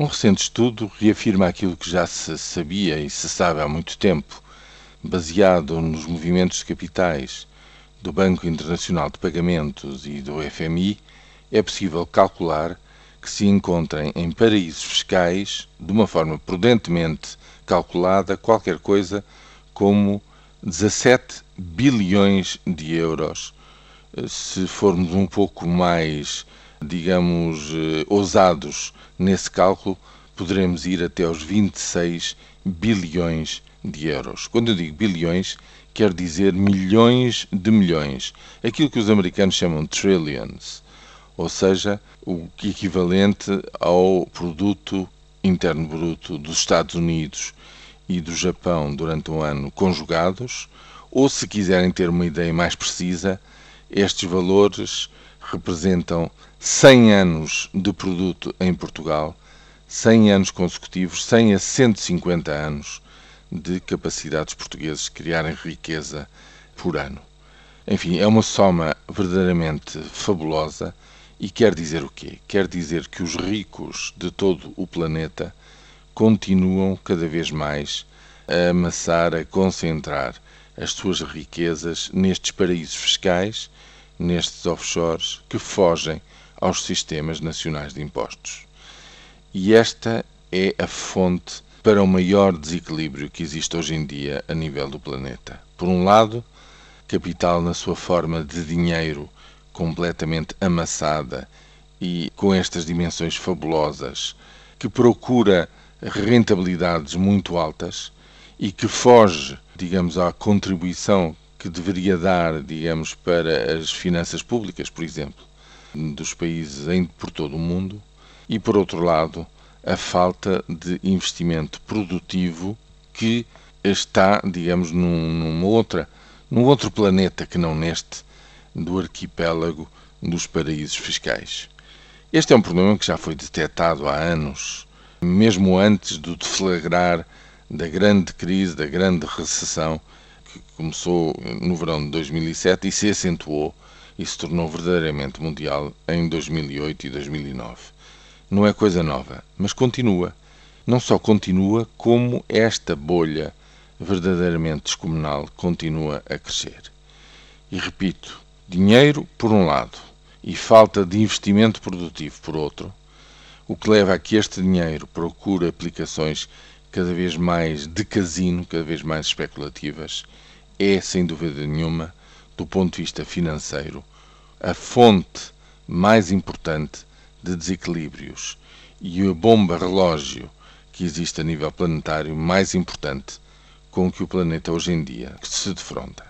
Um recente estudo reafirma aquilo que já se sabia e se sabe há muito tempo, baseado nos movimentos de capitais do Banco Internacional de Pagamentos e do FMI, é possível calcular que se encontrem em paraísos fiscais, de uma forma prudentemente calculada, qualquer coisa como 17 bilhões de euros. Se formos um pouco mais, digamos, eh, ousados nesse cálculo, poderemos ir até aos 26 bilhões de euros. Quando eu digo bilhões, quer dizer milhões de milhões. Aquilo que os americanos chamam trillions, ou seja, o equivalente ao produto interno bruto dos Estados Unidos e do Japão durante um ano conjugados, ou se quiserem ter uma ideia mais precisa, estes valores representam 100 anos de produto em Portugal, 100 anos consecutivos, 100 a 150 anos de capacidades portugueses criarem riqueza por ano. Enfim, é uma soma verdadeiramente fabulosa e quer dizer o quê? Quer dizer que os ricos de todo o planeta continuam cada vez mais a amassar, a concentrar as suas riquezas nestes paraísos fiscais, nestes offshores que fogem aos sistemas nacionais de impostos. E esta é a fonte para o maior desequilíbrio que existe hoje em dia a nível do planeta. Por um lado, capital na sua forma de dinheiro completamente amassada e com estas dimensões fabulosas, que procura rentabilidades muito altas e que foge, digamos, à contribuição que deveria dar, digamos, para as finanças públicas, por exemplo, dos países em, por todo o mundo, e por outro lado, a falta de investimento produtivo que está, digamos, num, numa outra, num outro planeta que não neste, do arquipélago dos paraísos fiscais. Este é um problema que já foi detectado há anos, mesmo antes do deflagrar da grande crise, da grande recessão que começou no verão de 2007 e se acentuou e se tornou verdadeiramente mundial em 2008 e 2009 não é coisa nova, mas continua. Não só continua, como esta bolha verdadeiramente descomunal continua a crescer. E repito, dinheiro por um lado e falta de investimento produtivo por outro, o que leva a que este dinheiro procure aplicações cada vez mais de casino, cada vez mais especulativas, é, sem dúvida nenhuma, do ponto de vista financeiro, a fonte mais importante de desequilíbrios e a bomba relógio que existe a nível planetário mais importante com que o planeta hoje em dia se defronta.